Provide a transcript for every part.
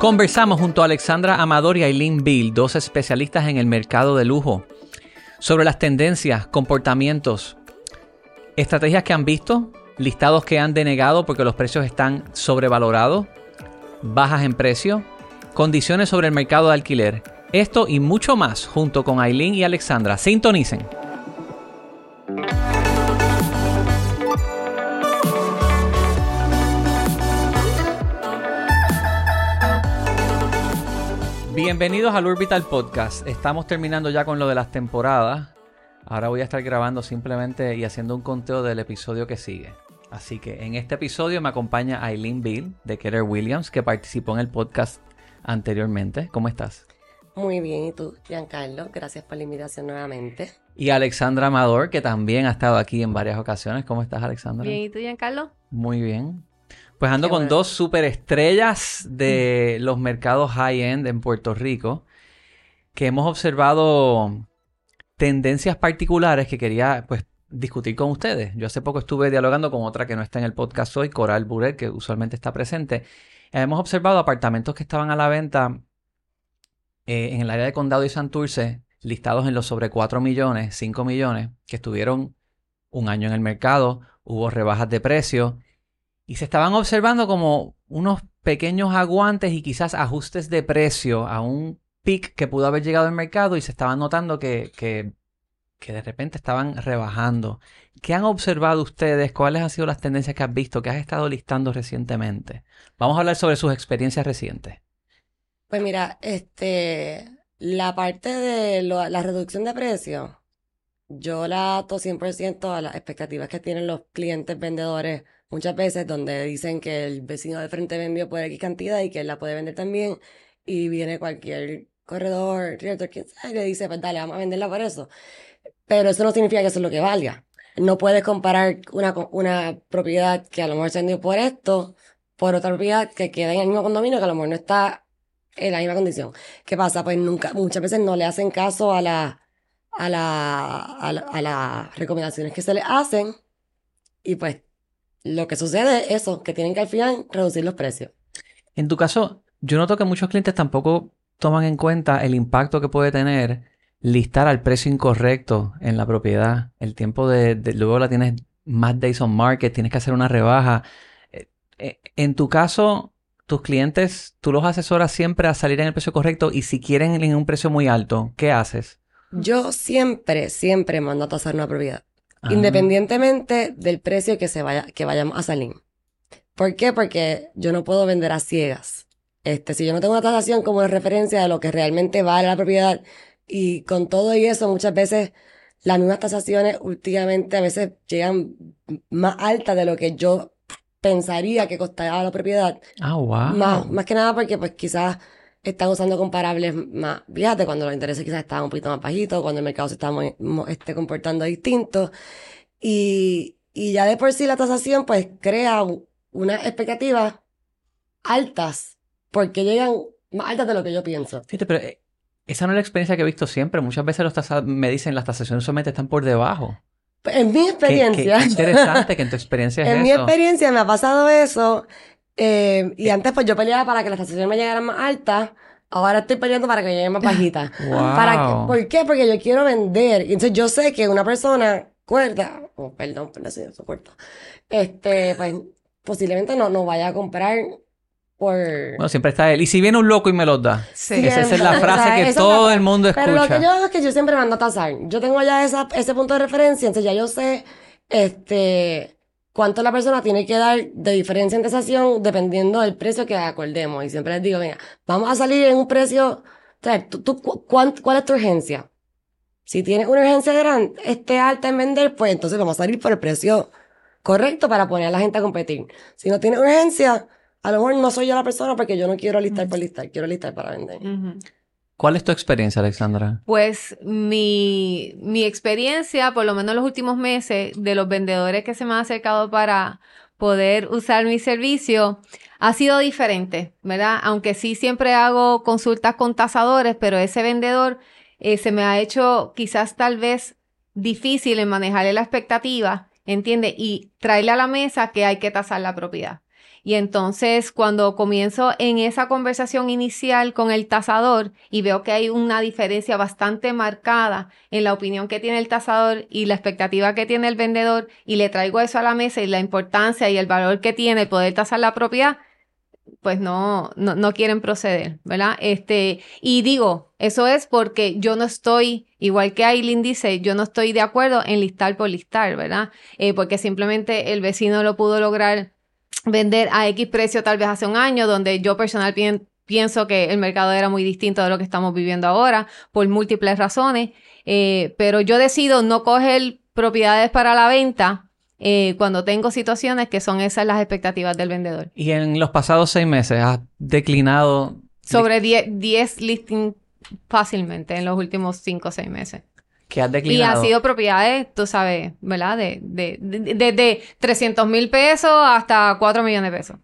Conversamos junto a Alexandra Amador y Aileen Bill, dos especialistas en el mercado de lujo, sobre las tendencias, comportamientos, estrategias que han visto, listados que han denegado porque los precios están sobrevalorados, bajas en precio, condiciones sobre el mercado de alquiler. Esto y mucho más junto con Aileen y Alexandra. Sintonicen. Bienvenidos al Orbital Podcast. Estamos terminando ya con lo de las temporadas. Ahora voy a estar grabando simplemente y haciendo un conteo del episodio que sigue. Así que en este episodio me acompaña Aileen Bill de Keller Williams, que participó en el podcast anteriormente. ¿Cómo estás? Muy bien, ¿y tú, Giancarlo? Gracias por la invitación nuevamente. Y Alexandra Amador, que también ha estado aquí en varias ocasiones. ¿Cómo estás, Alexandra? Bien, ¿y tú, Giancarlo? Muy bien. Pues ando con dos superestrellas de los mercados high-end en Puerto Rico, que hemos observado tendencias particulares que quería pues discutir con ustedes. Yo hace poco estuve dialogando con otra que no está en el podcast hoy, Coral Burel, que usualmente está presente. Hemos observado apartamentos que estaban a la venta eh, en el área de Condado y Santurce, listados en los sobre 4 millones, 5 millones, que estuvieron un año en el mercado, hubo rebajas de precio y se estaban observando como unos pequeños aguantes y quizás ajustes de precio a un pic que pudo haber llegado al mercado y se estaban notando que, que, de repente estaban rebajando. ¿Qué han observado ustedes? ¿Cuáles han sido las tendencias que has visto, que has estado listando recientemente? Vamos a hablar sobre sus experiencias recientes. Pues mira, este, la parte de la reducción de precio, yo la ato 100% a las expectativas que tienen los clientes vendedores muchas veces donde dicen que el vecino de frente vendió por X cantidad y que él la puede vender también y viene cualquier corredor, realtor, quien sea, le dice, pues dale, vamos a venderla por eso. Pero eso no significa que eso es lo que valga. No puedes comparar una, una propiedad que a lo mejor se vendió por esto por otra propiedad que queda en el mismo condominio que a lo mejor no está en la misma condición. ¿Qué pasa? Pues nunca, muchas veces no le hacen caso a la, a la, a, la, a las recomendaciones que se le hacen y pues lo que sucede es eso, que tienen que al final reducir los precios. En tu caso, yo noto que muchos clientes tampoco toman en cuenta el impacto que puede tener listar al precio incorrecto en la propiedad. El tiempo de, luego la tienes más days on market, tienes que hacer una rebaja. Eh, eh, en tu caso, tus clientes, tú los asesoras siempre a salir en el precio correcto y si quieren en un precio muy alto, ¿qué haces? Yo siempre, siempre mando a tasar una propiedad. Independientemente del precio que, se vaya, que vayamos a salir. ¿Por qué? Porque yo no puedo vender a ciegas. Este, si yo no tengo una tasación como de referencia de lo que realmente vale la propiedad, y con todo y eso, muchas veces las mismas tasaciones últimamente a veces llegan más altas de lo que yo pensaría que costaría la propiedad. Ah, wow. Más, más que nada porque pues quizás están usando comparables más fíjate, cuando los intereses quizás estaban un poquito más bajitos, cuando el mercado se está este, comportando distinto. Y, y ya de por sí la tasación pues crea unas expectativas altas, porque llegan más altas de lo que yo pienso. Fíjate, pero eh, esa no es la experiencia que he visto siempre. Muchas veces los me dicen las tasaciones solamente están por debajo. En mi experiencia. Qué, interesante que en tu experiencia es En mi experiencia me ha pasado eso eh, y antes pues yo peleaba para que las tasaciones me llegaran más altas. Ahora estoy peleando para que me lleguen más bajitas. Para ¿Por qué? Porque yo quiero vender. Y entonces yo sé que una persona cuerda, oh, perdón, perdón, si eso corto, este, pues posiblemente no, no vaya a comprar por... Bueno, siempre está él. Y si viene un loco y me los da. Sí. Esa, es la frase que todo el mundo escucha. Pero lo que yo hago es que yo siempre mando a tasar. Yo tengo ya esa, ese punto de referencia, entonces ya yo sé, este cuánto la persona tiene que dar de diferencia en tasación dependiendo del precio que acordemos. Y siempre les digo, venga, vamos a salir en un precio, sea, ¿tú, cuál es tu urgencia? Si tienes una urgencia grande, este alta en vender, pues entonces vamos a salir por el precio correcto para poner a la gente a competir. Si no tienes urgencia, a lo mejor no soy yo la persona porque yo no quiero listar por listar, quiero listar para vender. ¿Cuál es tu experiencia, Alexandra? Pues mi, mi experiencia, por lo menos en los últimos meses, de los vendedores que se me han acercado para poder usar mi servicio, ha sido diferente, ¿verdad? Aunque sí siempre hago consultas con tasadores, pero ese vendedor eh, se me ha hecho quizás tal vez difícil en manejarle la expectativa, ¿entiende? Y traerle a la mesa que hay que tasar la propiedad. Y entonces cuando comienzo en esa conversación inicial con el tasador y veo que hay una diferencia bastante marcada en la opinión que tiene el tasador y la expectativa que tiene el vendedor y le traigo eso a la mesa y la importancia y el valor que tiene poder tasar la propiedad, pues no, no, no, quieren proceder, ¿verdad? Este, y digo, eso es porque yo no estoy, igual que Aileen dice, yo no estoy de acuerdo en listar por listar, ¿verdad? Eh, porque simplemente el vecino lo pudo lograr vender a X precio tal vez hace un año, donde yo personal pienso que el mercado era muy distinto de lo que estamos viviendo ahora, por múltiples razones, eh, pero yo decido no coger propiedades para la venta eh, cuando tengo situaciones que son esas las expectativas del vendedor. Y en los pasados seis meses has declinado... Sobre 10 listings fácilmente en los últimos 5 o 6 meses. Que has declinado. Y han sido propiedades, tú sabes, ¿verdad? De, de, de, de 300 mil pesos hasta 4 millones de pesos.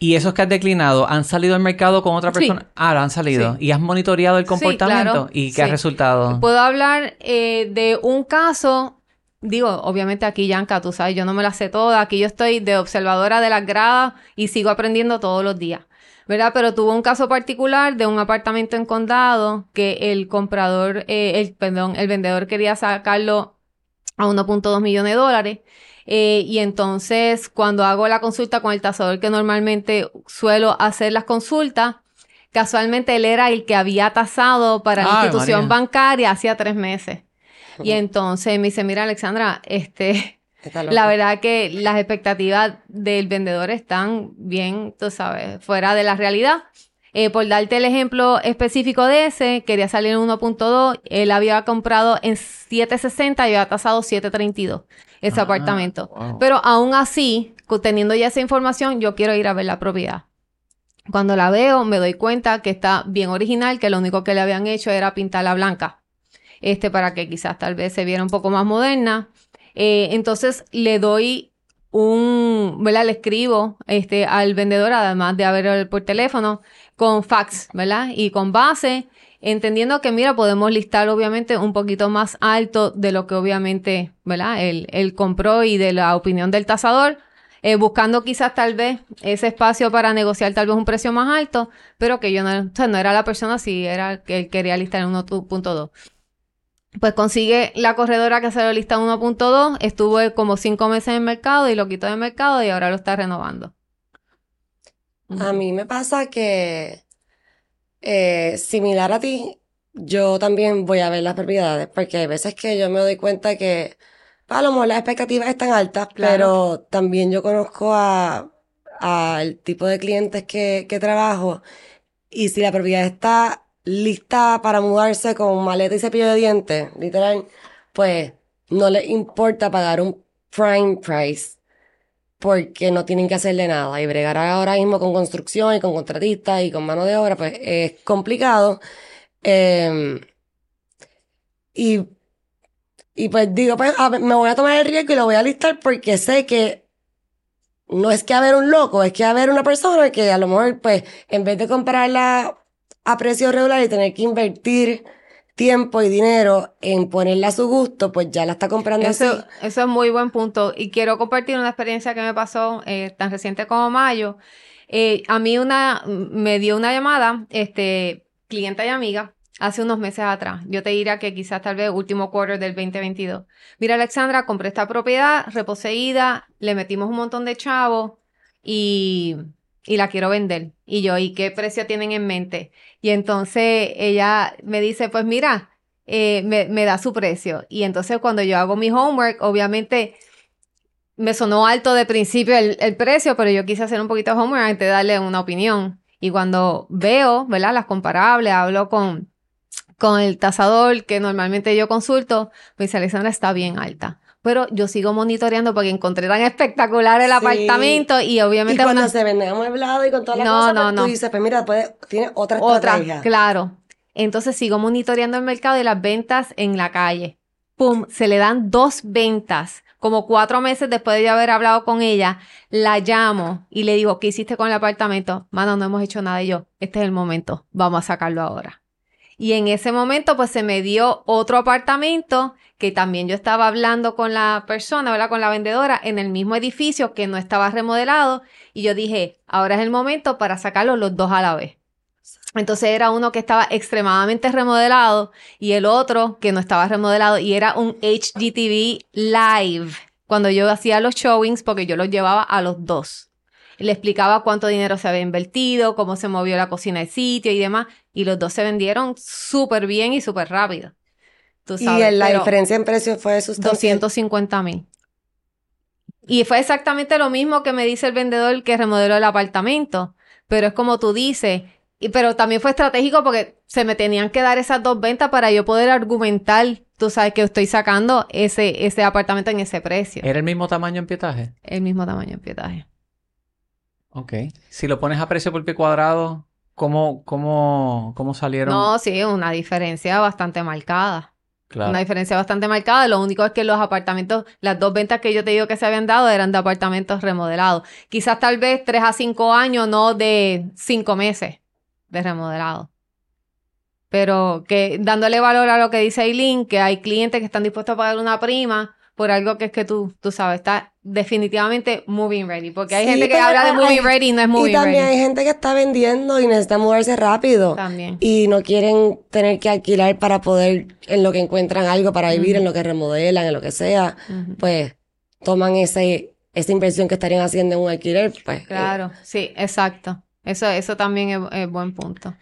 ¿Y esos que has declinado han salido al mercado con otra persona? Sí. Ah, lo han salido. ¿Y has monitoreado el comportamiento? claro. ¿Y qué ha resultado? Puedo hablar eh, de un caso, digo, obviamente aquí, Yanka, tú sabes, yo no me la sé toda, aquí yo estoy de observadora de las gradas y sigo aprendiendo todos los días, ¿verdad? Pero tuvo un caso particular de un apartamento en condado que el comprador, eh, el, perdón, el vendedor quería sacarlo a 1.2 millones de dólares. Eh, y entonces, cuando hago la consulta con el tasador, que normalmente suelo hacer las consultas, casualmente él era el que había tasado para la Ay, institución María. bancaria hacía tres meses. Y entonces me dice, mira, Alexandra, este. La verdad que las expectativas del vendedor están bien, tú sabes, fuera de la realidad. Eh, por darte el ejemplo específico de ese, quería salir en 1.2, él había comprado en 7.60 y había tasado 7.32 ese Ah, apartamento. wow. Pero aún así, teniendo ya esa información, yo quiero ir a ver la propiedad. Cuando la veo, me doy cuenta que está bien original, que lo único que le habían hecho era pintarla blanca. Este, para que quizás tal vez se viera un poco más moderna. Eh, entonces le doy un, ¿verdad? Le escribo este, al vendedor, además de haber por teléfono, con fax, ¿verdad? Y con base, entendiendo que, mira, podemos listar obviamente un poquito más alto de lo que obviamente, ¿verdad? Él, él compró y de la opinión del tasador, eh, buscando quizás tal vez ese espacio para negociar tal vez un precio más alto, pero que yo no, o sea, no era la persona si era que él quería listar en 1.2. Pues consigue la corredora que se lo lista en 1.2, estuvo como cinco meses en el mercado y lo quitó del mercado y ahora lo está renovando. A mí me pasa que, eh, similar a ti, yo también voy a ver las propiedades, porque hay veces que yo me doy cuenta que pues, a lo mejor las expectativas están altas, Claro. pero también yo conozco a, al tipo de clientes que, que trabajo, y si la propiedad está lista para mudarse con maleta y cepillo de dientes, literal, pues no les importa pagar un prime price porque no tienen que hacerle nada y bregar ahora mismo con construcción y con contratistas y con mano de obra, pues es complicado. Eh, y, y pues digo, pues me voy a tomar el riesgo y lo voy a listar porque sé que no es que haber un loco, es que haber una persona que a lo mejor, pues, en vez de comprarla a precio regular y tener que invertir tiempo y dinero en ponerla a su gusto, pues ya la está comprando así. Eso, eso es muy buen punto. Y quiero compartir una experiencia que me pasó eh, tan reciente como mayo. Eh, a mí una, me dio una llamada, este, clienta y amiga, hace unos meses atrás. Yo te diría que quizás tal vez último quarter del 2022. Mira, Alexandra, compré esta propiedad reposeída, le metimos un montón de chavos y, y la quiero vender. Y yo, ¿y qué precio tienen en mente? Y entonces ella me dice, pues mira, eh, me, da su precio. Y entonces cuando yo hago mi homework, obviamente me sonó alto de principio el, el precio, pero yo quise hacer un poquito de homework antes de darle una opinión. Y cuando veo, ¿verdad? Las comparables, hablo con, con el tasador que normalmente yo consulto, me dice, Alexandra está bien alta. Pero yo sigo monitoreando porque encontré tan espectacular el Sí. apartamento y Y obviamente cuando una- se vende amueblado y con toda la No, cosa, no, pues no. tú dices, pues mira, puede, tiene otra Otra, estrategia. claro. Entonces sigo monitoreando el mercado y las ventas en la calle. ¡Pum! Se le dan dos ventas. Como cuatro meses después de yo haber hablado con ella, la llamo y le digo, ¿qué hiciste con el apartamento? Mano, no hemos hecho nada. Y yo, este es el momento, vamos a sacarlo ahora. Y en ese momento, pues se me dio otro apartamento que también yo estaba hablando con la persona, ¿verdad? Con la vendedora en el mismo edificio que no estaba remodelado y yo dije, ahora es el momento para sacarlos los dos a la vez. Entonces era uno que estaba extremadamente remodelado y el otro que no estaba remodelado y era un HGTV live cuando yo hacía los showings porque yo los llevaba a los dos. Le explicaba cuánto dinero se había invertido, cómo se movió la cocina del sitio y demás y los dos se vendieron súper bien y súper rápido. Y la diferencia en precio fue sustancial. 250 mil. Y fue exactamente lo mismo que me dice el vendedor que remodeló el apartamento. Pero es como tú dices, y, pero también fue estratégico porque se me tenían que dar esas dos ventas para yo poder argumentar, tú sabes, que estoy sacando ese, ese apartamento en ese precio. ¿Era el mismo tamaño en pietaje? El mismo tamaño en pietaje. Ok. Si lo pones a precio por pie cuadrado, ¿cómo, cómo, cómo salieron? No, sí, una diferencia bastante marcada. Claro. Una diferencia bastante marcada. Lo único es que los apartamentos, las dos ventas que yo te digo que se habían dado eran de apartamentos remodelados. Quizás tal vez tres a cinco años, no de cinco meses de remodelado. Pero que dándole valor a lo que dice Aileen, que hay clientes que están dispuestos a pagar una prima por algo que es que tú, tú sabes, está definitivamente moving ready. Porque hay gente que habla de moving ready y no es moving ready. Y también hay gente que está vendiendo y necesita moverse rápido. También. Y no quieren tener que alquilar para poder, en lo que encuentran algo para vivir, en lo que remodelan, en lo que sea, pues toman ese, esa inversión que estarían haciendo en un alquiler, pues. Claro, sí, exacto. Eso, eso también es, buen punto.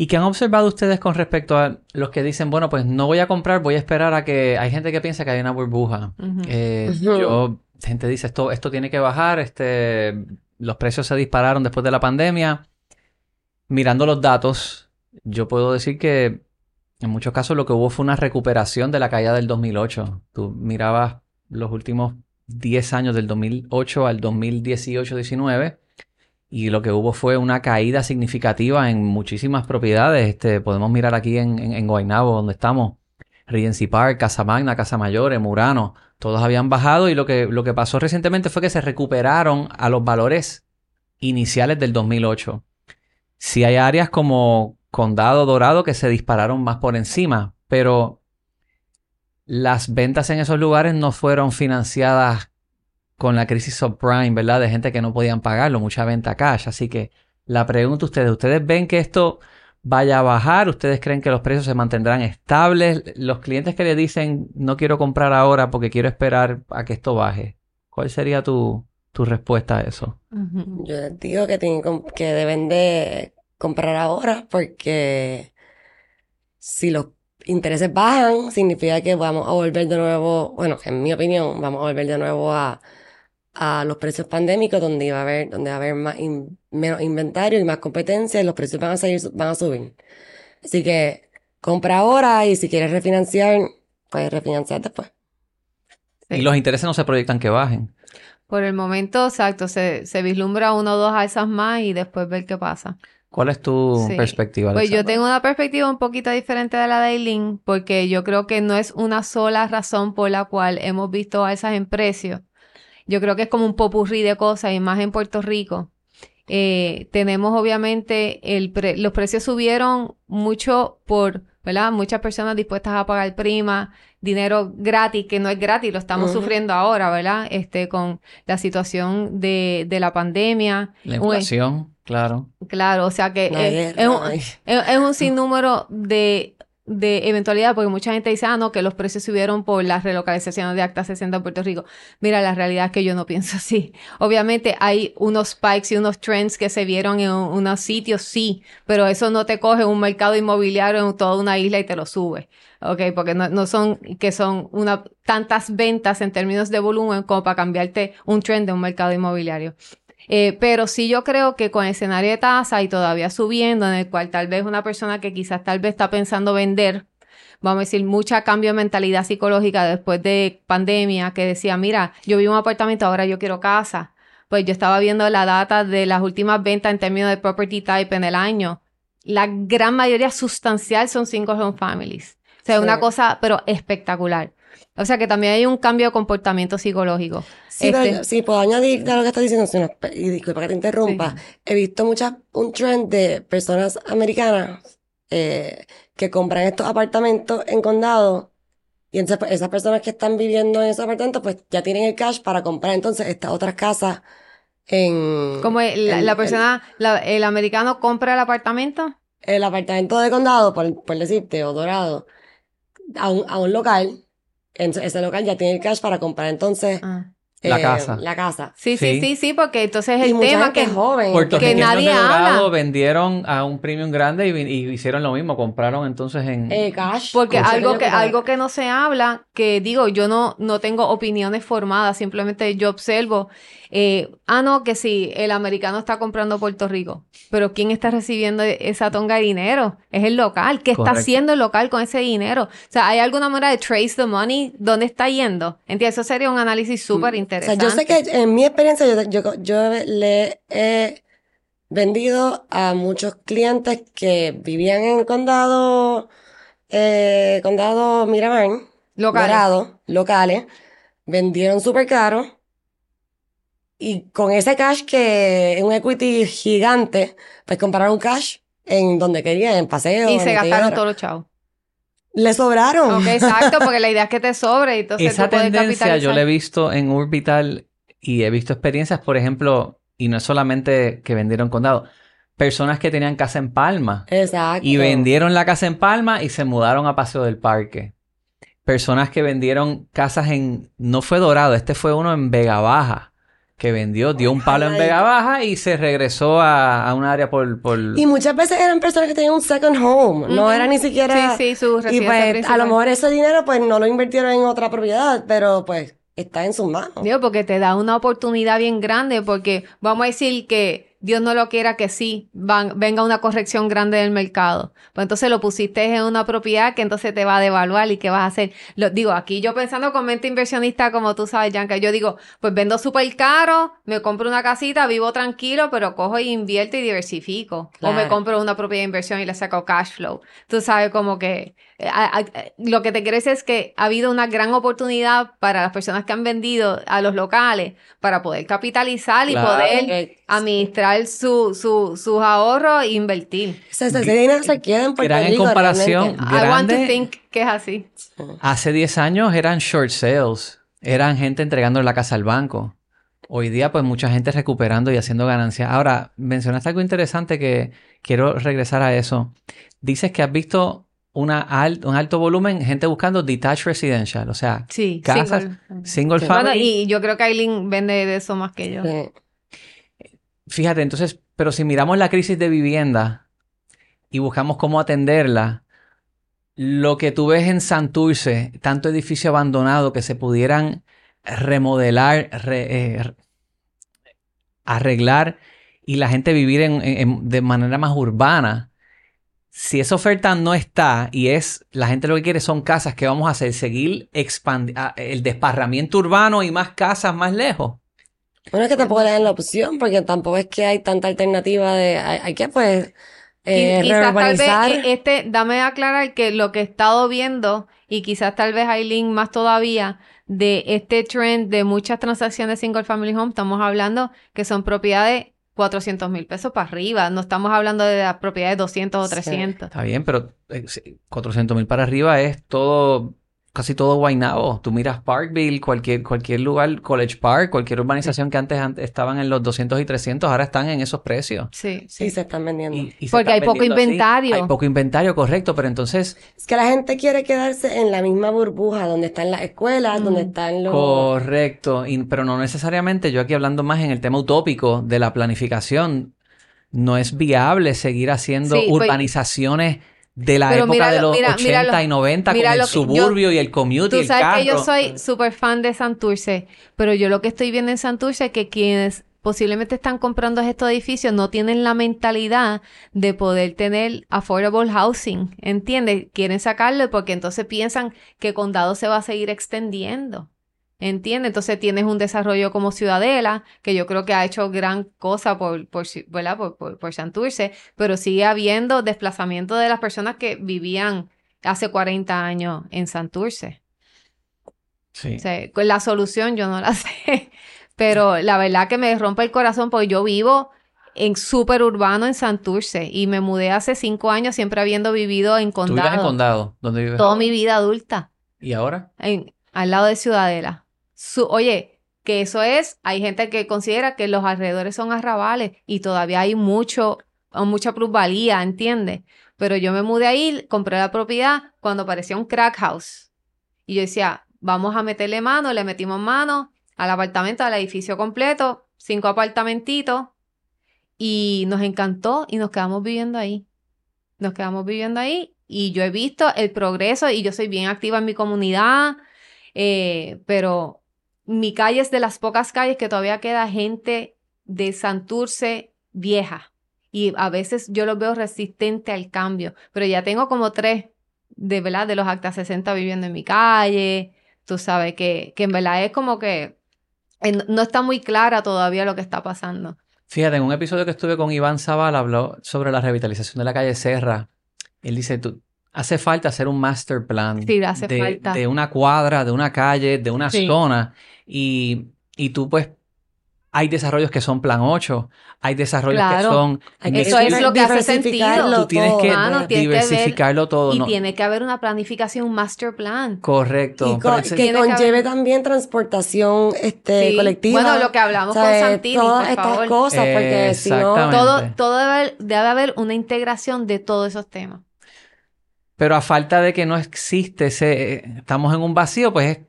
¿Y qué han observado ustedes con respecto a los que dicen, bueno, pues no voy a comprar, voy a esperar a que... Hay gente que piensa que hay una burbuja. Eh, yo, gente dice, esto, esto tiene que bajar, este, los precios se dispararon después de la pandemia. Mirando los datos, yo puedo decir que en muchos casos lo que hubo fue una recuperación de la caída del 2008. Tú mirabas los últimos 10 años del 2008 al 2018-19 y lo que hubo fue una caída significativa en muchísimas propiedades. Este, podemos mirar aquí en, Guaynabo, donde estamos, Regency Park, Casa Magna, Casa Mayor, Murano, todos habían bajado y lo que, lo que pasó recientemente fue que se recuperaron a los valores iniciales del 2008. Sí hay áreas como Condado Dorado que se dispararon más por encima, pero las ventas en esos lugares no fueron financiadas con la crisis subprime, ¿verdad? De gente que no podían pagarlo, mucha venta cash. Así que la pregunta a ustedes, ¿ustedes ven que esto vaya a bajar? ¿Ustedes creen que los precios se mantendrán estables? Los clientes que le dicen, no quiero comprar ahora porque quiero esperar a que esto baje. ¿Cuál sería tu, tu respuesta a eso? Yo digo que, tienen, que deben de comprar ahora porque si los intereses bajan, significa que vamos a volver de nuevo, bueno, en mi opinión, vamos a volver de nuevo a a los precios pandémicos donde iba a haber, donde va a haber más menos inventario y más competencia y los precios van a seguir, van a subir. Así que compra ahora y si quieres refinanciar, puedes refinanciar después. Y los intereses no se proyectan que bajen. Por el momento, exacto, se, se vislumbra uno o dos alzas más y después ver qué pasa. ¿Cuál es tu perspectiva? Pues yo tengo una perspectiva un poquito diferente de la de Eileen, porque yo creo que no es una sola razón por la cual hemos visto alzas en precios, yo creo que es como un popurrí de cosas, y más en Puerto Rico. Eh, tenemos obviamente el los precios subieron mucho por, ¿verdad? Muchas personas dispuestas a pagar prima, dinero gratis, que no es gratis, lo estamos sufriendo ahora, ¿verdad? Este, con la situación de, de la pandemia. La inflación, claro. Claro, o sea que es, es, un sinnúmero de de eventualidad, porque mucha gente dice, ah, no, que los precios subieron por las relocalizaciones de Acta 60 en Puerto Rico. Mira, la realidad es que yo no pienso así. Obviamente hay unos spikes y unos trends que se vieron en unos sitios, sí, pero eso no te coge un mercado inmobiliario en toda una isla y te lo sube. Ok, porque no, no son que son una, tantas ventas en términos de volumen como para cambiarte un trend de un mercado inmobiliario. Eh, pero sí yo creo que con el escenario de tasa y todavía subiendo, en el cual tal vez una persona que quizás tal vez está pensando vender, vamos a decir, mucha cambio de mentalidad psicológica después de pandemia, que decía, mira, yo vivo en un apartamento, ahora yo quiero casa. Pues yo estaba viendo la data de las últimas ventas en términos de property type en el año. La gran mayoría sustancial son single home families. O sea, una cosa, pero espectacular. O sea que también hay un cambio de comportamiento psicológico. Sí, este puedo añadir a lo que estás diciendo, y disculpa que te interrumpa, he visto muchas, un trend de personas americanas eh, que compran estos apartamentos en condado Y entonces pues, esas personas que están viviendo en esos apartamentos, pues ya tienen el cash para comprar entonces estas otras casas en... Como el- la, en- la en- persona, la- el americano compra el apartamento. el apartamento de condado, por, por decirte, o dorado, a un, a un local, en ese local ya tiene el cash para comprar entonces Ah. La eh, casa. La casa. Sí, sí, Sí. sí, sí, porque entonces y el tema que joven. Puertorriqueños nadie habla. vendieron a un premium grande y, hicieron lo mismo, compraron entonces en... eh, cash. Porque algo que, algo que no se habla, que digo, yo no, no tengo opiniones formadas, simplemente yo observo, eh, ah, no, que sí, el americano está comprando Puerto Rico, pero ¿quién está recibiendo esa tonga de dinero? Es el local. ¿Qué está haciendo el local con ese dinero? O sea, ¿hay alguna manera de trace the money? ¿Dónde está yendo? ¿Entiendes? Eso sería un análisis súper O sea, yo sé que en mi experiencia yo, yo, yo le he vendido a muchos clientes que vivían en el condado, eh, condado Miramar, Locales. Dorado, locales, vendieron súper caro y con ese cash que es un equity gigante, pues compraron cash en donde querían, en paseo, Y se gastaron todos los chavos. Le sobraron. Ok, exacto, porque la idea es que te sobre y entonces Esa tú puedes tendencia yo la he visto en Orbital y he visto experiencias, por ejemplo, y no es solamente que vendieron condado, personas que tenían casa en Palma Exacto. y vendieron la casa en Palma y se mudaron a Paseo del Parque. Personas que vendieron casas en, no fue Dorado, este fue uno en Vega Baja, que vendió, dio un palo en. Vega Baja y se regresó a, a un área por, por... Y muchas veces eran personas que tenían un second home, no era ni siquiera... Sí, sí, su Y pues a lo mejor ese dinero pues no lo invirtieron en otra propiedad, pero pues está en sus manos. Digo, porque te da una oportunidad bien grande, porque vamos a decir que Dios no lo quiera que sí, van- venga una corrección grande del mercado. Pues entonces lo pusiste en una propiedad que entonces te va a devaluar y qué vas a hacer. Lo, digo, aquí yo pensando con mente inversionista, como tú sabes, Yanka, yo digo, pues vendo súper caro, me compro una casita, vivo tranquilo, pero cojo y invierto y diversifico. O me compro una propiedad de inversión y le saco cash flow. Tú sabes, como que eh, a- a- lo que te quiero decir es que ha habido una gran oportunidad para las personas que han vendido a los locales para poder capitalizar y Claro. poder Que su, su, sus ahorros e invertir. ese, ese dinero se queda en Puerto Gran en Rico comparación. realmente. I want to Grande. think que es así. Hace 10 años eran short sales, eran gente entregando la casa al banco. Hoy día, pues mucha gente recuperando y haciendo ganancias. Ahora, mencionaste algo interesante que quiero regresar a eso. Dices que has visto una al- un alto volumen, gente buscando detached residential, o sea, Sí, casas, single. single Sí. Bueno, family. y yo creo que Aileen vende de eso más que yo. Sí. Fíjate, entonces, pero si miramos la crisis de vivienda y buscamos cómo atenderla, lo que tú ves en Santurce, tanto edificio abandonado que se pudieran remodelar, re- eh, arreglar y la gente vivir en- de manera más urbana. Si esa oferta no está y es la gente lo que quiere son casas, ¿qué vamos a hacer? Seguir expandiendo el desparramiento urbano y más casas más lejos. Bueno, es que tampoco le dan la opción, porque tampoco es que hay tanta alternativa de... Hay, hay que, pues, eh, Qui- quizás tal vez eh, este, dame a aclarar que lo que he estado viendo, y quizás tal vez Aileen más todavía, de este trend de muchas transacciones single family home, estamos hablando que son propiedades 400 mil pesos para arriba, no estamos hablando de las propiedades 200 o Sí. 300. Está bien, pero 400 mil para arriba es todo, casi todo Guaynabo. Tú miras Parkville, cualquier, cualquier lugar, College Park, cualquier urbanización que antes, antes estaban en los 200 y 300, ahora están en esos precios. Sí, Sí, sí. se están vendiendo. Y- y se Porque están hay poco así. inventario. Hay poco inventario, correcto, pero entonces, Es que la gente quiere quedarse en la misma burbuja donde están las escuelas, donde Mm. están los... correcto, y- pero no necesariamente, yo aquí hablando más en el tema utópico de la planificación, no es viable seguir haciendo Sí, pues- urbanizaciones de la Pero época míralo, de los mira- 80 míralo- y 90 mira con el yo- suburbio y el commute y Tú el sabes carro. que yo soy súper fan de Santurce, pero yo lo que estoy viendo en Santurce es que quienes posiblemente están comprando estos edificios no tienen la mentalidad de poder tener affordable housing, ¿entiendes? Quieren sacarlo porque entonces piensan que Condado se va a seguir extendiendo. ¿Entiendes? Entonces tienes un desarrollo como Ciudadela, que yo creo que ha hecho gran cosa por, por, ¿verdad? por, por, por Santurce, pero sigue habiendo desplazamiento de las personas que vivían hace 40 años en Santurce. Sí. O sea, con la solución yo no la sé, pero la verdad que me rompe el corazón porque yo vivo en súper urbano en Santurce y me mudé hace cinco años siempre habiendo vivido en Tú vives en condado condado, donde vives. toda mi vida adulta. ¿Y ahora? en- al lado de Ciudadela. Oye, que eso es, hay gente que considera que los alrededores son arrabales y todavía hay mucho, mucha plusvalía, ¿entiendes? Pero yo me mudé ahí, compré la propiedad cuando parecía un crack house. Y yo decía, vamos a meterle mano, le metimos mano al apartamento, al edificio completo, cinco apartamentitos, y nos encantó y nos quedamos viviendo ahí. Nos quedamos viviendo ahí y yo he visto el progreso y yo soy bien activa en mi comunidad, eh, pero mi calle es de las pocas calles que todavía queda gente de Santurce vieja y a veces yo los veo resistente al cambio, pero ya tengo como tres de verdad de los acta 60 viviendo en mi calle, tú sabes que, que en verdad es como que eh, no- está muy clara todavía lo que está pasando. Fíjate, en un episodio que estuve con Iván Zavala habló sobre la revitalización de la calle Serra. Él dice, tú, hace falta hacer un master plan Sí, hace de, falta. de una cuadra, de una calle, de una Sí. zona. Y, y tú pues, hay desarrollos que son plan 8, hay desarrollos que son... Eso es lo que hace sentido. Tú tienes todo, que Mano, tiene que ver- diversificarlo todo. Y ¿no? tiene que haber una planificación, un master plan. Correcto. Y pero co- ese- que conlleve también transportación este, Sí. colectiva. Bueno, lo que hablamos con. Santini, Todas por estas favor. cosas, porque si no... Todo debe, haber- debe haber una integración de todos esos temas. Pero a falta de que no existe ese... eh, Estamos en un vacío, pues es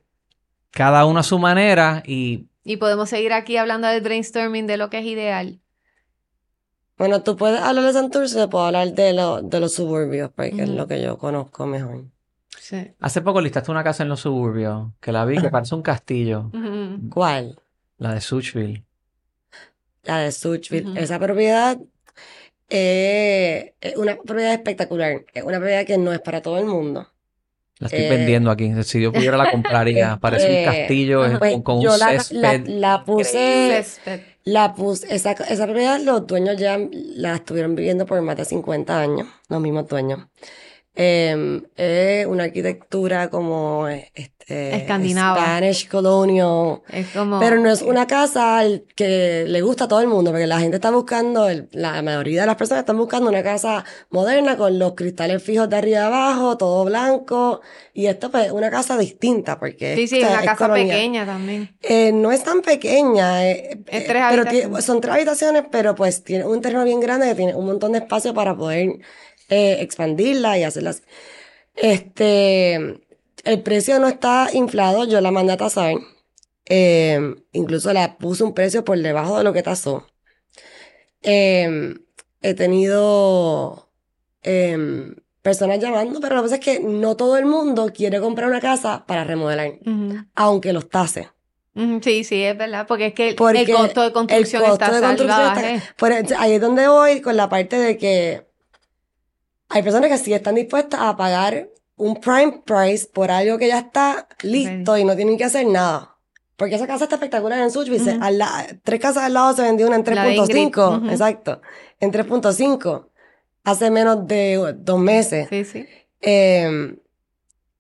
cada uno a su manera y Y podemos seguir aquí hablando del brainstorming de lo que es ideal. Bueno, tú puedes hablar de Santurce, puedo hablar de, lo- de los suburbios, porque es Ujú. lo que yo conozco mejor. Sí. Hace poco listaste una casa en los suburbios, que la vi, que parece un castillo. ¿Cuál? la de Suchville. La de Suchville. Esa propiedad eh, es una propiedad espectacular. Es una propiedad que no es para todo el mundo. La estoy Eh, vendiendo aquí. Si yo pudiera la compraría. Parece un eh, castillo Pues con, con un yo la, la, césped. la puse, Césped. la puse, esa, esa propiedad los dueños ya la estuvieron viviendo por más de 50 años, los mismos dueños. Eh, es una arquitectura como este, Escandinava. Spanish colonial. Es como... Pero no es una casa que le gusta a todo el mundo, porque la gente está buscando, el- la mayoría de las personas están buscando una casa moderna con los cristales fijos de arriba y abajo, todo blanco, y esto pues es una casa distinta, porque Sí, sí, esta una es casa colonial. pequeña también. Eh, no es tan pequeña, eh, Es eh, tres pero habitaciones. tiene- son tres habitaciones, pero pues tiene un terreno bien grande que tiene un montón de espacio para poder eh, expandirla y hacerlas. Este, el precio no está inflado, yo la mandé a tasar. Eh, incluso la puse un precio por debajo de lo que tasó. Eh, he tenido eh, personas llamando, pero lo que pasa es que no todo el mundo quiere comprar una casa para remodelar, aunque los tase. Sí, sí, es verdad, porque es que el, Porque el costo de construcción costo está de construcción salvaje. está- Por eso, ahí es donde voy con la parte de que hay personas que sí están dispuestas a pagar un prime price por algo que ya está listo y no tienen que hacer nada. Porque esa casa está espectacular en la- tres casas al lado se vendió una en La de Ingrid, 3.5. ujú. Exacto. En 3.5. Hace menos de dos meses. Sí, sí. Eh,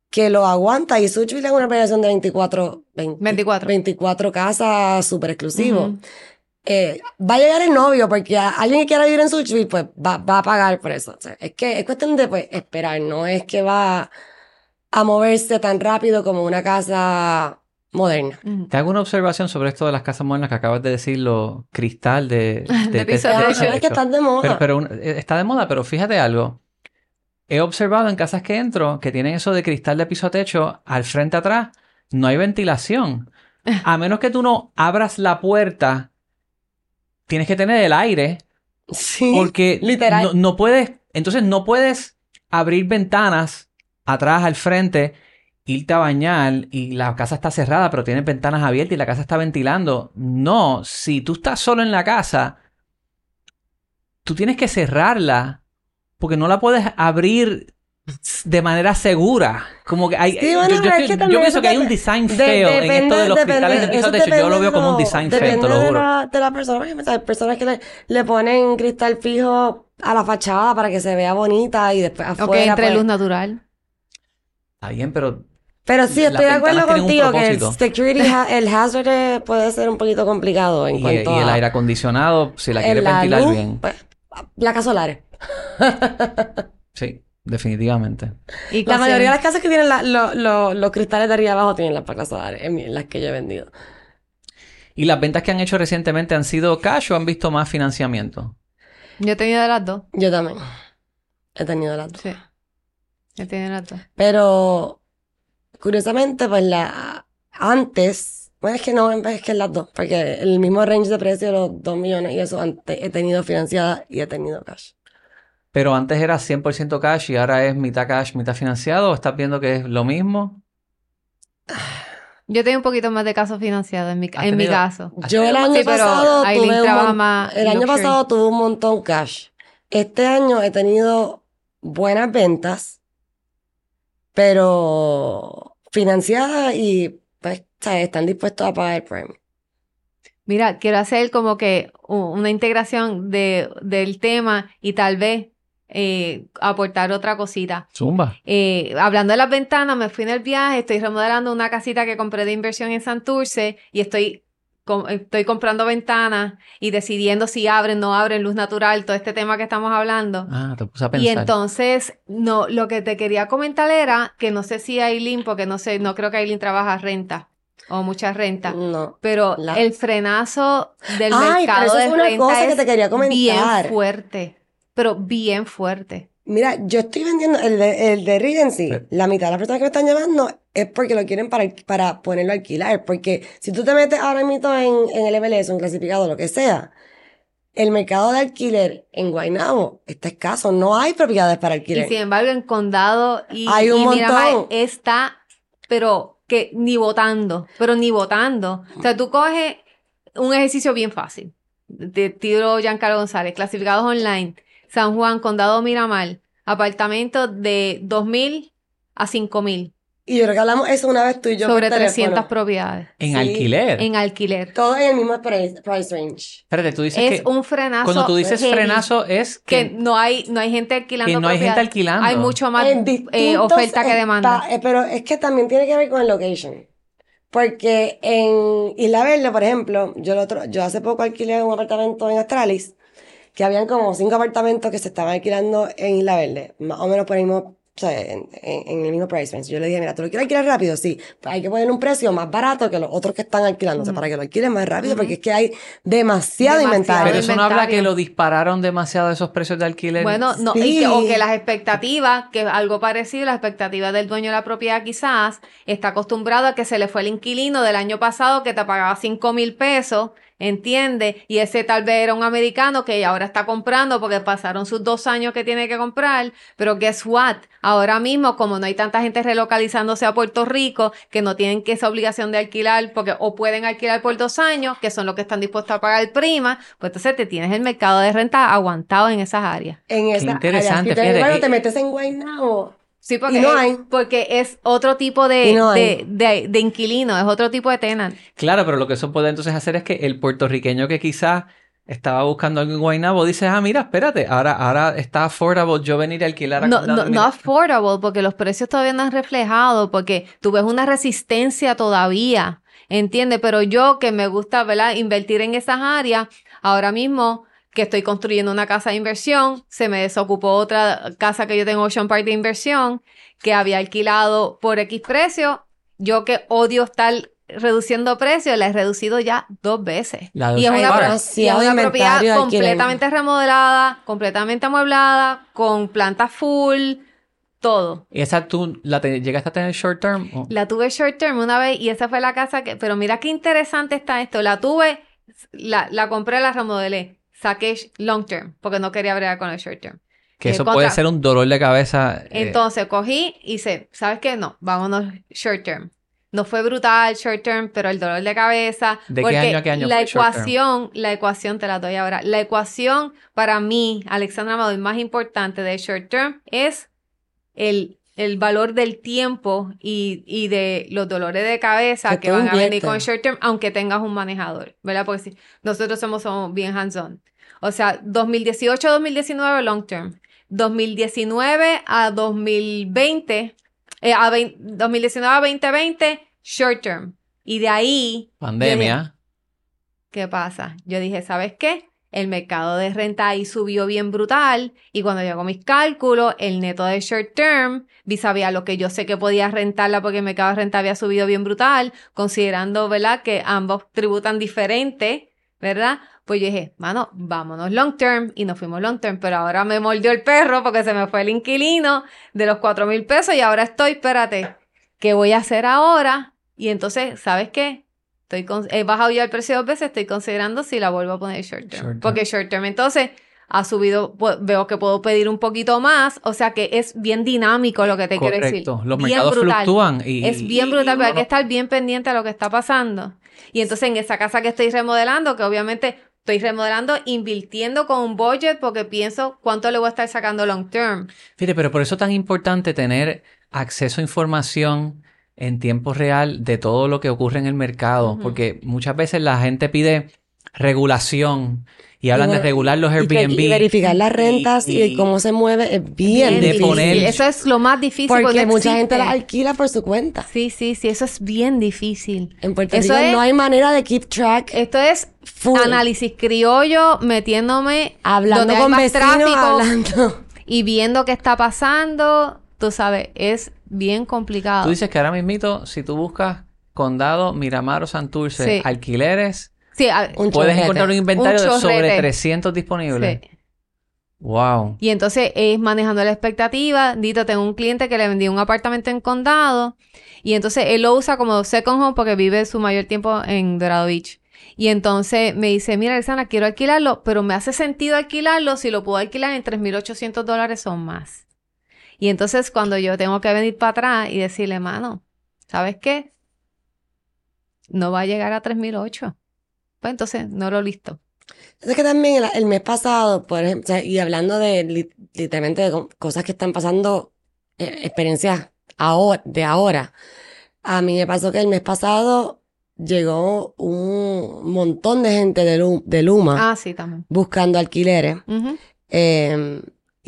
que lo aguanta. Y Suchville es una operación de 24, 20 24. 24 casas súper exclusivo Ujú. Eh, va a llegar el novio porque a- alguien que quiera vivir en Suchville pues va, va a pagar por eso. O sea, es que es cuestión de pues esperar, no es que va a moverse tan rápido como una casa moderna. Te hago una observación sobre esto de las casas modernas que acabas de decir, lo cristal de, De piso de de Pero techo. es que están de moda. Pero, pero un- eh, está de moda, pero fíjate algo. He observado en casas que entro que tienen eso de cristal de piso a techo, al frente atrás, no hay ventilación. A menos que tú no abras la puerta, tienes que tener el aire, sí, porque literal. no, no puedes, entonces no puedes abrir ventanas atrás, al frente, irte a bañar y la casa está cerrada, pero tienes ventanas abiertas y la casa está ventilando. No, si tú estás solo en la casa, tú tienes que cerrarla porque no la puedes abrir de manera segura. Como que hay, Sí, bueno, yo, yo es que yo pienso que hay un design De- feo en esto de los depende- cristales de piso de techo. Yo lo depende veo de como un design feo, depende te lo de juro. la, de la persona. Porque hay personas que le, le ponen cristal fijo a la fachada para que se vea bonita y después afuera. entre pues- luz natural. Está bien, pero Pero sí, estoy de acuerdo contigo que el security, ha- el hazard puede ser un poquito complicado en y, cuanto y el a aire acondicionado, si la la ventilar luz, bien. pues, placas solares. Sí. Definitivamente. Y La mayoría de las casas que tienen la- lo- lo- los cristales de arriba abajo tienen las placas solares, en las que yo he vendido. ¿Y las ventas que han hecho recientemente han sido cash o han visto más financiamiento? Yo he tenido de las dos. Yo también. He tenido las dos. Sí. He tenido las dos. Pero, curiosamente, pues la... Antes... Bueno, es que no, es que las dos. Porque el mismo range de precio de los 2 millones y eso antes he tenido financiada y he tenido cash. Pero antes era 100% cash y ahora es mitad cash, mitad financiado. ¿O estás viendo que es lo mismo? Yo tengo un poquito más de casos financiados en mi, ¿Has en mi tenido- caso. Yo el año Sí, pasado tuve un más El año pasado tuve un montón cash. Este año he tenido buenas ventas, pero financiadas y pues, están dispuestos a pagar el premio. Mira, quiero hacer como que una integración de, del tema y tal vez eh, aportar otra cosita. Zumba. Eh, hablando de las ventanas, me fui en el viaje, estoy remodelando una casita que compré de inversión en Santurce y estoy, com- estoy comprando ventanas y decidiendo si abren, no abren, luz natural, todo este tema que estamos hablando. Ah, te puse a Y pensar. entonces, no, lo que te quería comentar era que no sé si Aileen, porque no sé, no creo que Aileen trabaja renta o mucha renta, No. pero La- el frenazo del Ay, pero mercado eso de es una renta cosa que te quería bien comentar. fuerte, pero bien fuerte. Mira, yo estoy vendiendo el de, el de Regency. Sí. La mitad de las personas que me están llamando es porque lo quieren para, para ponerlo a alquilar. Porque si tú te metes ahora mismo en, en el MLS, en clasificado, lo que sea, el mercado de alquiler en Guaynabo está escaso. No hay propiedades para Y alquiler. sin embargo, en Condado y, Hay un y Miramar está, pero que ni votando, pero ni votando. O sea, tú coges un ejercicio bien fácil. De tiro Giancarlo González, clasificados online, San Juan, Condado Miramar, apartamentos de 2.000 a 5.000, Y yo hablamos eso una vez tú y yo sobre por 300 teléfono. propiedades En Sí. alquiler. en alquiler. Todo en el mismo price, price range. Espérate, tú dices Es que un frenazo. cuando tú dices heavy, frenazo es que que, no hay, no hay gente alquilando que no hay gente alquilando. Hay mucho más eh, oferta que demanda. eh, pero es que también tiene que ver con el location. Porque en Isla Verde, por ejemplo, yo, el otro, yo hace poco alquilé un apartamento en Astralis, que habían como cinco apartamentos que se estaban alquilando en Isla Verde, más o menos por el mismo, o sea, en, en- en el mismo price range. Yo le dije, mira, ¿tú lo quieres alquilar rápido? Sí, pues hay que poner un precio más barato que los otros que están alquilándose para que lo alquilen más rápido, porque es que hay demasiado, Demasiado inventario. Pero eso no habla que lo dispararon demasiado esos precios de alquiler. Bueno, no, y que- o que las expectativas, que es algo parecido, las expectativas del dueño de la propiedad quizás está acostumbrado a que se le fue el inquilino del año pasado que te pagaba cinco mil pesos, ¿entiende? Y ese tal vez era un americano que ahora está comprando porque pasaron sus dos años que tiene que comprar, pero guess what? Ahora mismo, como no hay tanta gente relocalizándose a Puerto Rico, que no tienen que esa obligación de alquilar, porque o pueden alquilar por dos años, que son los que están dispuestos a pagar prima, pues entonces te tienes el mercado de renta aguantado en esas áreas. En esa interesante, área. Si te, fíjate, bueno, te metes en Guaynabo. Sí, porque, Y no es, hay. porque es otro tipo de, no de, de, de inquilino, es otro tipo de tenant. Claro, pero lo que eso puede entonces hacer es que el puertorriqueño que quizás estaba buscando algo en Guaynabo dice, ah, mira, espérate, ahora, ahora está affordable yo venir a alquilar a No, no, de no affordable, porque los precios todavía no han reflejado, porque tú ves una resistencia todavía, ¿entiendes? Pero yo que me gusta, ¿verdad? Invertir en esas áreas, ahora mismo que estoy construyendo una casa de inversión, se me desocupó otra casa que yo tengo Ocean Park de inversión, que había alquilado por X precio, yo que odio estar reduciendo precios, la he reducido ya dos veces. La de y es una, Park. pro- y es una propiedad alquiler. completamente remodelada, completamente amueblada, con plantas full, todo. ¿Y esa tú la te- llegaste a tener short term? o- La tuve short term una vez y esa fue la casa que, pero mira qué interesante está esto. La tuve, la, la compré, la remodelé, saqué long term porque no quería bregar con el short term. Que Eh, eso contra- puede ser un dolor de cabeza. eh, Entonces cogí y hice, ¿sabes qué? No, vámonos short term. No fue brutal short term, pero el dolor de cabeza. ¿De qué año a qué año La ecuación, la ecuación te la doy ahora. La ecuación para mí, Alexandra Amador, más importante de short term es el, el valor del tiempo y, y de los dolores de cabeza Que van a venir con el short term, aunque tengas un manejador, ¿verdad? Porque si nosotros somos, somos bien hands-on. O sea, 2018-2019 long term. 2019 a 2020, eh, a vein- 2019 a 2020 short term. Y de ahí, Pandemia. ¿qué pasa? Yo dije, ¿sabes qué? el mercado de renta ahí subió bien brutal y cuando yo hago mis cálculos, el neto de short term, vis a lo que yo sé que podía rentarla porque el mercado de renta había subido bien brutal, considerando, ¿verdad?, que ambos tributan diferente, ¿verdad? Pues yo dije, mano, vámonos long term y nos fuimos long term, pero ahora me mordió el perro porque se me fue el inquilino de los cuatro mil pesos y ahora estoy, espérate, ¿qué voy a hacer ahora? Y entonces, ¿sabes qué? Estoy he bajado ya el precio dos veces, estoy considerando si la vuelvo a poner short term. Porque short term entonces ha subido, veo que puedo pedir un poquito más, o sea que es bien dinámico lo que te quiero decir. Los mercados fluctúan y es bien brutal, pero hay que estar bien pendiente a lo que está pasando. Y entonces en esa casa que estoy remodelando, que obviamente estoy remodelando, invirtiendo con un budget porque pienso cuánto le voy a estar sacando long term. Fíjate, pero por eso es tan importante tener acceso a información en tiempo real de todo lo que ocurre en el mercado, porque muchas veces la gente pide regulación y hablan de regular los Airbnb. Y, verificar las rentas y, cómo se mueve es bien, difícil. Eso es lo más difícil. Porque, mucha gente la alquila por su cuenta. Sí, sí, sí, eso es bien difícil. En Puerto Rico no hay manera de keep track. Esto es análisis criollo, metiéndome hablando con vecinos, hablando. y viendo qué está pasando. Tú sabes, es bien complicado. Tú dices que ahora mismito, si tú buscas Condado, Miramar o Santurce, alquileres, sí, puedes encontrar un inventario de sobre 300 disponibles. Sí. Wow. Y entonces es manejando la expectativa. Dito, tengo un cliente que le vendió un apartamento en Condado y entonces él lo usa como second home porque vive su mayor tiempo en Dorado Beach. Y entonces me dice, mira, Alexandra, quiero alquilarlo, pero me hace sentido alquilarlo si lo puedo alquilar en 3.800 dólares o más. Y entonces cuando yo tengo que venir para atrás y decirle, mano, ¿sabes qué? No va a llegar a 3008. Pues entonces no lo listo. Es que también el, mes pasado, por ejemplo, y hablando de literalmente de cosas que están pasando, eh, experiencias ahora, de ahora, a mí me pasó que el mes pasado llegó un montón de gente de, Luma. Ah, sí, también. Buscando alquileres.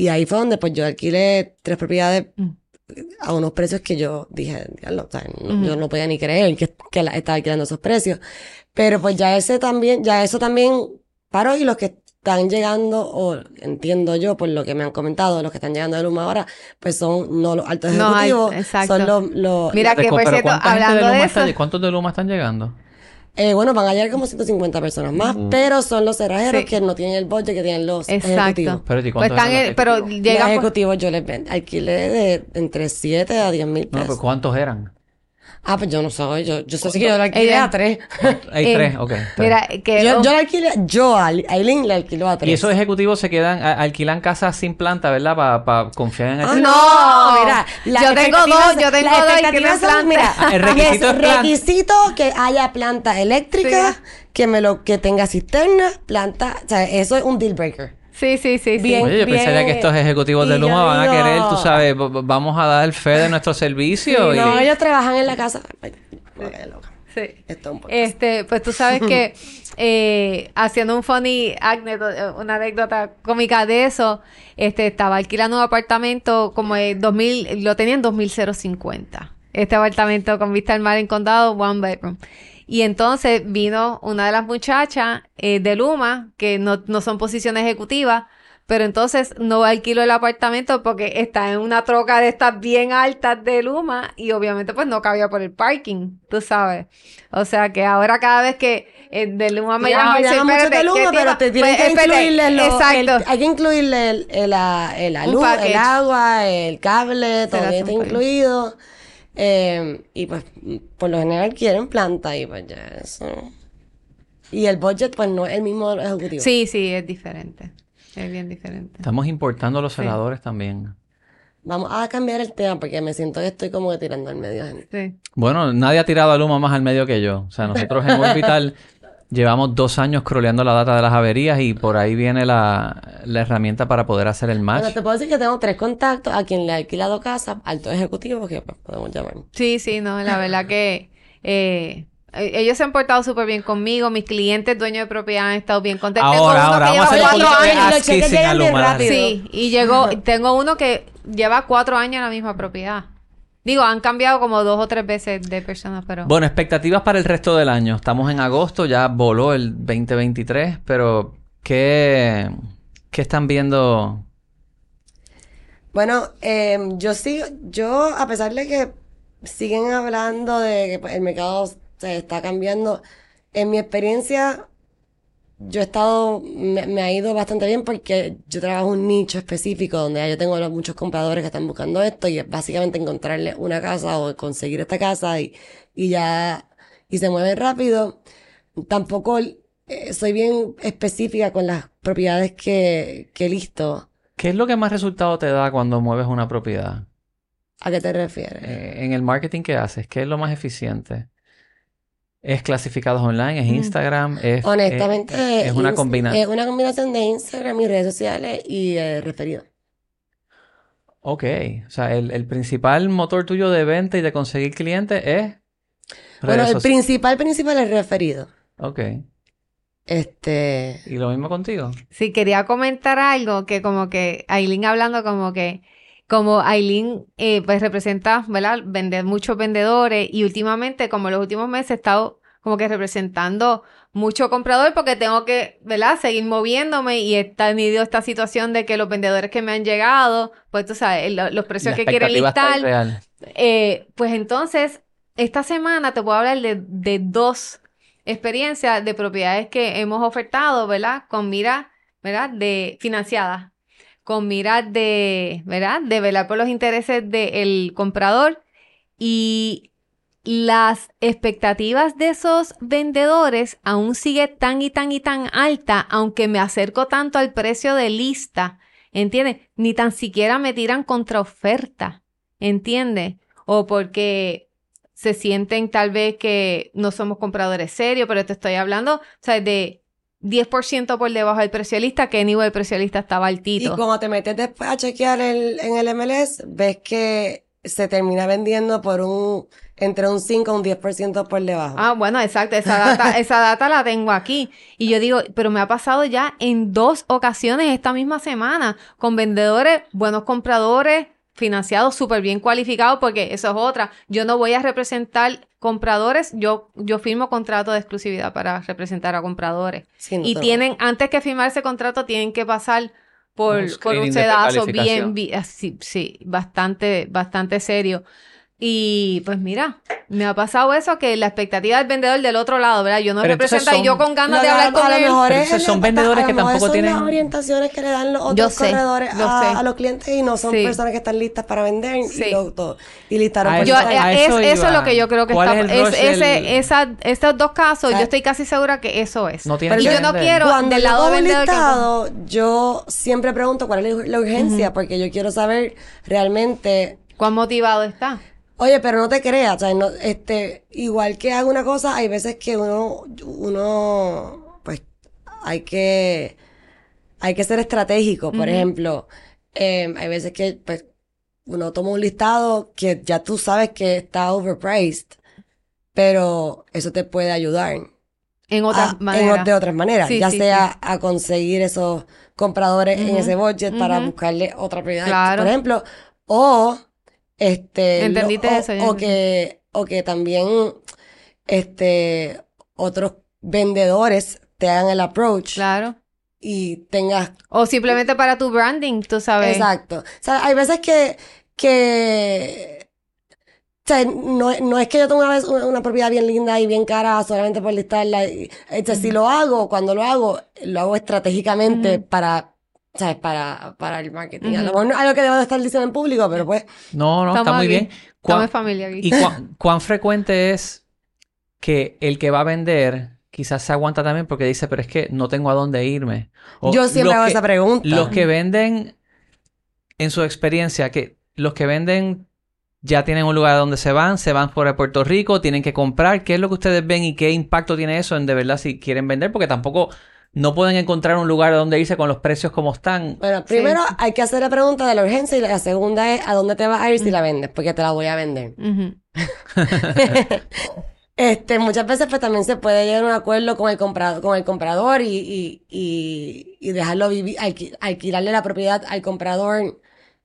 Y ahí fue donde pues yo alquilé tres propiedades mm. A unos precios que yo dije, o sea, yo no podía ni creer que, que estaba alquilando esos precios. Pero pues ya ese también, ya eso también paró y los que están llegando, o entiendo yo por lo que me han comentado, los que están llegando de Luma ahora, pues son no los altos ejecutivos, son los, los... Mira que por cierto, hablando de, eso... ¿Cuántos de Luma están llegando? Eh, bueno, van a llegar como 150 personas más, pero son los cerrajeros que no tienen el budget que tienen los ejecutivos. Pero, ¿y pues están, pero llega los ejecutivos yo les vendo, alquilé de entre 7 a 10 mil pesos. No, pues ¿cuántos eran? Ah, pues yo no sé, yo, yo sé que yo la alquilé a tres. Hay eh, tres, ok. Mira, que... Yo, yo la alquilé, yo a Aileen le alquiló a tres. Y esos ejecutivos se quedan, alquilan casas sin planta, ¿verdad? Para confiar en el... Ah, no, mira. Yo tengo dos, yo tengo dos y planta. Mira, el requisito es, requisito que haya planta eléctrica, que me lo, que tenga cisterna, planta, o sea, eso es un deal breaker. Sí, sí, sí, bien, Oye, yo pensaría que estos ejecutivos de Luma van a querer, tú sabes, vamos a dar fe de nuestro servicio. No, ellos trabajan en la casa. Sí. Este, pues tú sabes que eh, haciendo un funny anécdota, una anécdota cómica de eso, este, estaba alquilando un apartamento como en 2000, lo tenía en 2050. Este apartamento con vista al mar en condado, one bedroom. Y entonces vino una de las muchachas eh, de Luma, que no, no son posiciones ejecutivas, pero entonces no alquilo el apartamento porque está en una troca de estas bien altas de Luma y obviamente pues no cabía por el parking, tú sabes. O sea que ahora cada vez que eh, de Luma me llama y dice, mucho de Luma, pero te tienen pues, que incluirle lo, exacto. hay que incluirle el, el, el, luz, el agua, el cable, todo está incluido. Eh, y pues por lo general quieren planta y pues ya eso. Y el budget pues no es el mismo ejecutivo. Sí, sí, es diferente. Es bien diferente. Estamos importando los celadores también. Vamos a cambiar el tema porque me siento que estoy como que tirando al medio. Sí. Bueno, nadie ha tirado a Luma más al medio que yo. O sea, nosotros en Orbital llevamos dos años croleando la data de las averías y por ahí viene la, la herramienta para poder hacer el match. Bueno, te puedo decir que tengo tres contactos a quien le ha alquilado casa, alto ejecutivo, que pues, podemos llamar. Sí, sí, no, la verdad que... Eh, eh, ellos se han portado súper bien conmigo. Mis clientes, dueños de propiedad, han estado bien contentos. Ahora, ahora, vamos a cuatro años. Y Sí, y llegó, tengo uno que lleva cuatro años en la misma propiedad. Digo, han cambiado como dos o tres veces de personas, pero... Bueno, expectativas para el resto del año. Estamos en agosto, ya voló el 2023, pero ¿qué, qué están viendo? Bueno, em, yo sigo, yo a pesar de que siguen hablando de que pues, el mercado se está cambiando, en mi experiencia yo he estado, me, me ha ido bastante bien porque yo trabajo un nicho específico donde ya yo tengo los- muchos compradores que están buscando esto y es básicamente encontrarle una casa o conseguir esta casa y, y ya, y se mueven rápido. Tampoco eh, soy bien específica con las propiedades que, que listo. ¿Qué es lo que más resultado te da cuando mueves una propiedad? ¿A qué te refieres? Eh, en el marketing que haces, ¿qué es lo más eficiente? ¿Es clasificados online? ¿Es Mm. Instagram? ¿Es, Honestamente, es, es una combinación? Es una combinación de Instagram y redes sociales y eh, referido. Ok, o sea, el, el principal motor tuyo de venta y de conseguir clientes es Bueno, redes el principal, principal es referido. Ok, Este, ¿y lo mismo contigo? Sí, quería comentar algo que como que Aileen hablando como que como Aileen eh, pues representa, ¿verdad? Vende muchos vendedores y últimamente como en los últimos meses he estado como que representando mucho comprador porque tengo que, ¿verdad? Seguir moviéndome y he tenido esta situación de que los vendedores que me han llegado, pues tú sabes, lo- los precios La que quieren listar, eh, pues entonces, esta semana te puedo hablar de, de dos experiencias de propiedades que hemos ofertado, ¿verdad? Con mira, ¿verdad? De financiadas, con mira de, ¿verdad? De velar por los intereses del comprador y las expectativas de esos vendedores aún sigue tan y tan y tan alta, aunque me acerco tanto al precio de lista, ¿entiendes? Ni tan siquiera me tiran contraoferta, ¿entiendes? O porque se sienten tal vez que no somos compradores serios, pero te estoy hablando, o sea, de 10% por debajo del precio de lista, que nivel el precio de lista estaba y altito. cuando te metes después a chequear el, en el MLS, ves que se termina vendiendo por un, entre un 5 a un 10% por debajo. Ah, bueno, exacto, esa data, esa data la tengo aquí. Y yo digo, pero me ha pasado ya en dos ocasiones esta misma semana con vendedores, buenos compradores, financiados súper bien cualificados, porque eso es otra. Yo no voy a representar compradores, yo, yo firmo contrato de exclusividad para representar a compradores. Sí, no Y tienen, antes que firmar ese contrato, tienen que pasar por, Un por un sedazo bien, bi- así, sí, bastante, bastante serio. Y pues mira, me ha pasado eso que la expectativa del vendedor del otro lado, ¿verdad? Yo no Pero represento y yo con ganas de hablar con a lo él. mejor Pero es esos son el- vendedores a que tampoco son tienen- las orientaciones que le dan los otros sé, corredores a, los clientes y no son Sí. personas que están listas para vender Sí. y, lo- todo, y listaron A por Yo, eso- eh, a es- eso eso, es lo que yo creo que ¿Cuál está. es el es- rush ese- del- esa- estos dos casos, yo estoy casi segura que eso es. No tienen y yo no quiero Cuando del lado del vendedor que- listado, yo siempre pregunto cuál es la urgencia, porque yo quiero saber realmente, cuán motivado está. Oye, pero no te creas, no, este, igual que hago una cosa, hay veces que uno, uno, pues, hay que, hay que ser estratégico. Por ejemplo, eh, hay veces que, pues, uno toma un listado que ya tú sabes que está overpriced, pero eso te puede ayudar En otras a- en maneras. de otras maneras, Sí, ya sí, sea a conseguir esos compradores en ese budget para buscarle otra prioridad, Claro. por ejemplo, o este Entendiste lo- o, eso, ya o que o que también este otros vendedores te hagan el approach Claro. y tengas O simplemente para tu branding, tú sabes. Exacto. O sea, hay veces que, que, o sea, no, no es que yo tenga una, vez una, una propiedad bien linda y bien cara solamente por listarla. y- o sea, si lo hago, cuando lo hago, lo hago estratégicamente para, ¿sabes? Para, para el marketing. A lo es algo que debo de estar diciendo en público, pero pues, No, no, está muy aquí. bien. ¿Cuán- familia aquí. ¿Y cuán, cuán frecuente es que el que va a vender quizás se aguanta también porque dice, pero es que no tengo a dónde irme? O yo siempre hago que- esa pregunta. Los que venden, en su experiencia, que los que venden ya tienen un lugar donde se van, se van por Puerto Rico, tienen que comprar. ¿Qué es lo que ustedes ven y qué impacto tiene eso en de verdad si quieren vender? Porque tampoco no pueden encontrar un lugar donde irse con los precios como están. Bueno, primero hay que hacer la pregunta de la urgencia y la segunda es a dónde te vas a ir si la vendes, porque te la voy a vender. Este, muchas veces pues también se puede llegar a un acuerdo con el comprador, con el comprador y, y, y, y dejarlo vivir, alqui- alquilarle la propiedad al comprador,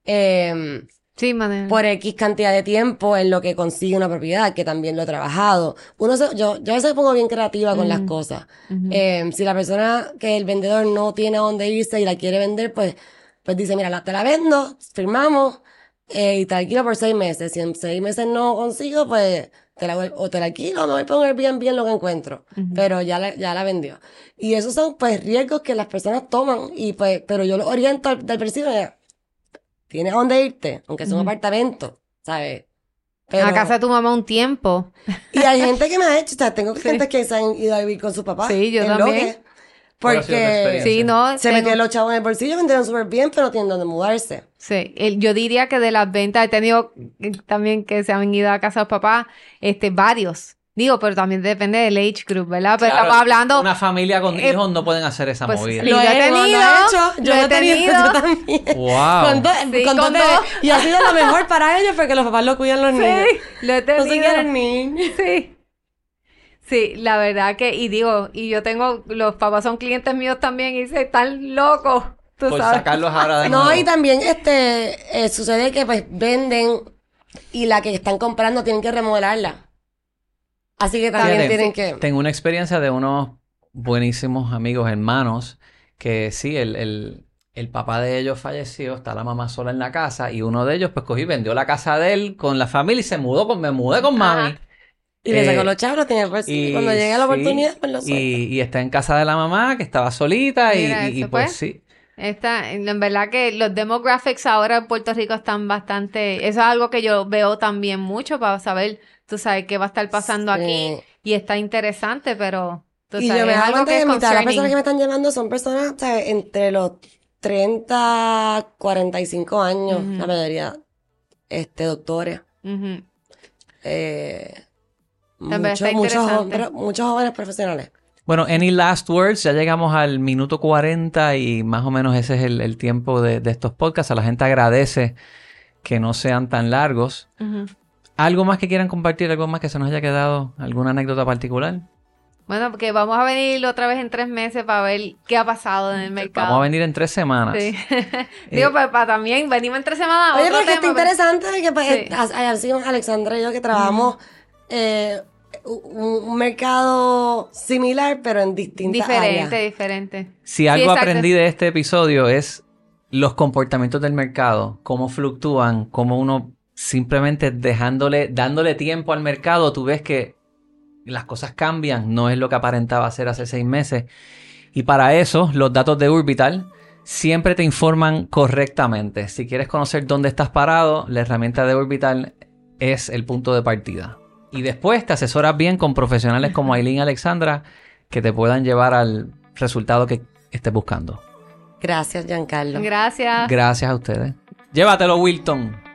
eh, Sí, Manuel. por X cantidad de tiempo en lo que consigue una propiedad, que también lo he trabajado. Uno se- yo, yo a veces me pongo bien creativa con las cosas. Eh, si la persona que el vendedor no tiene a dónde irse y la quiere vender, pues, pues dice, mira, la- te la vendo, firmamos, eh, y te la alquilo por seis meses. Si en seis meses no consigo, pues te la, o te la alquilo me voy a poner bien bien lo que encuentro. Pero ya la, ya la vendió. Y esos son pues riesgos que las personas toman y pues, pero yo los oriento al, del principio, tienes a dónde irte, aunque sea un apartamento, ¿sabes? Pero- A casa de tu mamá un tiempo. y hay gente que me ha hecho, o sea, tengo clientes que se han ido a vivir con su papá. Sí, yo también. Loque, ¿Cuál ha sido tu Porque? Sí, no. se tengo- metieron los chavos en el bolsillo, vendieron súper bien, pero tienen dónde mudarse. Sí, el- yo diría que de las ventas he tenido eh, también que se han ido a casa de los papás, este, varios. Digo, pero también depende del age group, ¿verdad? Pero Claro, estamos hablando. Una familia con Eh, hijos no pueden hacer esa pues, movida. Lo he no, no tenido, he hecho, yo lo he tenido, tenido. yo también. Wow. Con dos- Sí, con con dos bebés. dos. Y ha sido lo mejor para ellos porque los papás lo cuidan los niños. Sí, lo he No tenido. se quieren ni. Sí. Sí, la verdad que, y digo, y yo tengo, los papás son clientes míos también y se están locos, tú Por sabes. sacarlos ahora de No, nuevo. y también este eh, sucede que pues venden y la que están comprando tienen que remodelarla. Así que también Fíjate, tienen que. Tengo una experiencia de unos buenísimos amigos, hermanos, que sí, el, el, el papá de ellos falleció, está la mamá sola en la casa y uno de ellos pues cogí, vendió la casa de él con la familia y se mudó con, me mudé con mami. Ajá. Y le Eh, sacó los chavos, los tiene el bolsillo. Y Cuando llegue la sí, oportunidad, pues lo y, y está en casa de la mamá, que estaba solita y, Mira, y- pues fue. sí. Esta, en verdad que los demographics ahora en Puerto Rico están bastante, eso es algo que yo veo también mucho para saber, tú sabes, qué va a estar pasando aquí y está interesante, pero tú Y sabes, yo me es doy algo que que es mitad de las personas que me están llamando son personas. Entre los 30, 45 años, la mayoría, este, doctores. Eh, muchos, muchos, muchos jóvenes profesionales. Bueno, any last words, ya llegamos al minuto 40 y más o menos ese es el, el tiempo de, de estos podcasts. A la gente agradece que no sean tan largos. ¿Algo más que quieran compartir? ¿Algo más que se nos haya quedado? ¿Alguna anécdota particular? Bueno, porque vamos a venir otra vez en tres meses para ver qué ha pasado en el mercado. Vamos a venir en tres semanas. Sí. Digo, Eh, para, para también, venimos en tres semanas. Oye, otro pero que está tema, pero- interesante que pues, Sí. ha- ha sido Alexandra y yo que trabajamos eh, un, un mercado similar, pero en distintas Diferente, áreas. diferente. Si algo aprendí de este episodio es los comportamientos del mercado, cómo fluctúan, cómo uno simplemente dejándole, dándole tiempo al mercado, tú ves que las cosas cambian, no es lo que aparentaba ser hace seis meses. Y para eso, los datos de Orbital siempre te informan correctamente. Si quieres conocer dónde estás parado, la herramienta de Orbital es el punto de partida. Y después te asesoras bien con profesionales como Aileen y Alexandra que te puedan llevar al resultado que estés buscando. Gracias, Giancarlo. Gracias. Gracias a ustedes. Llévatelo, Wilton.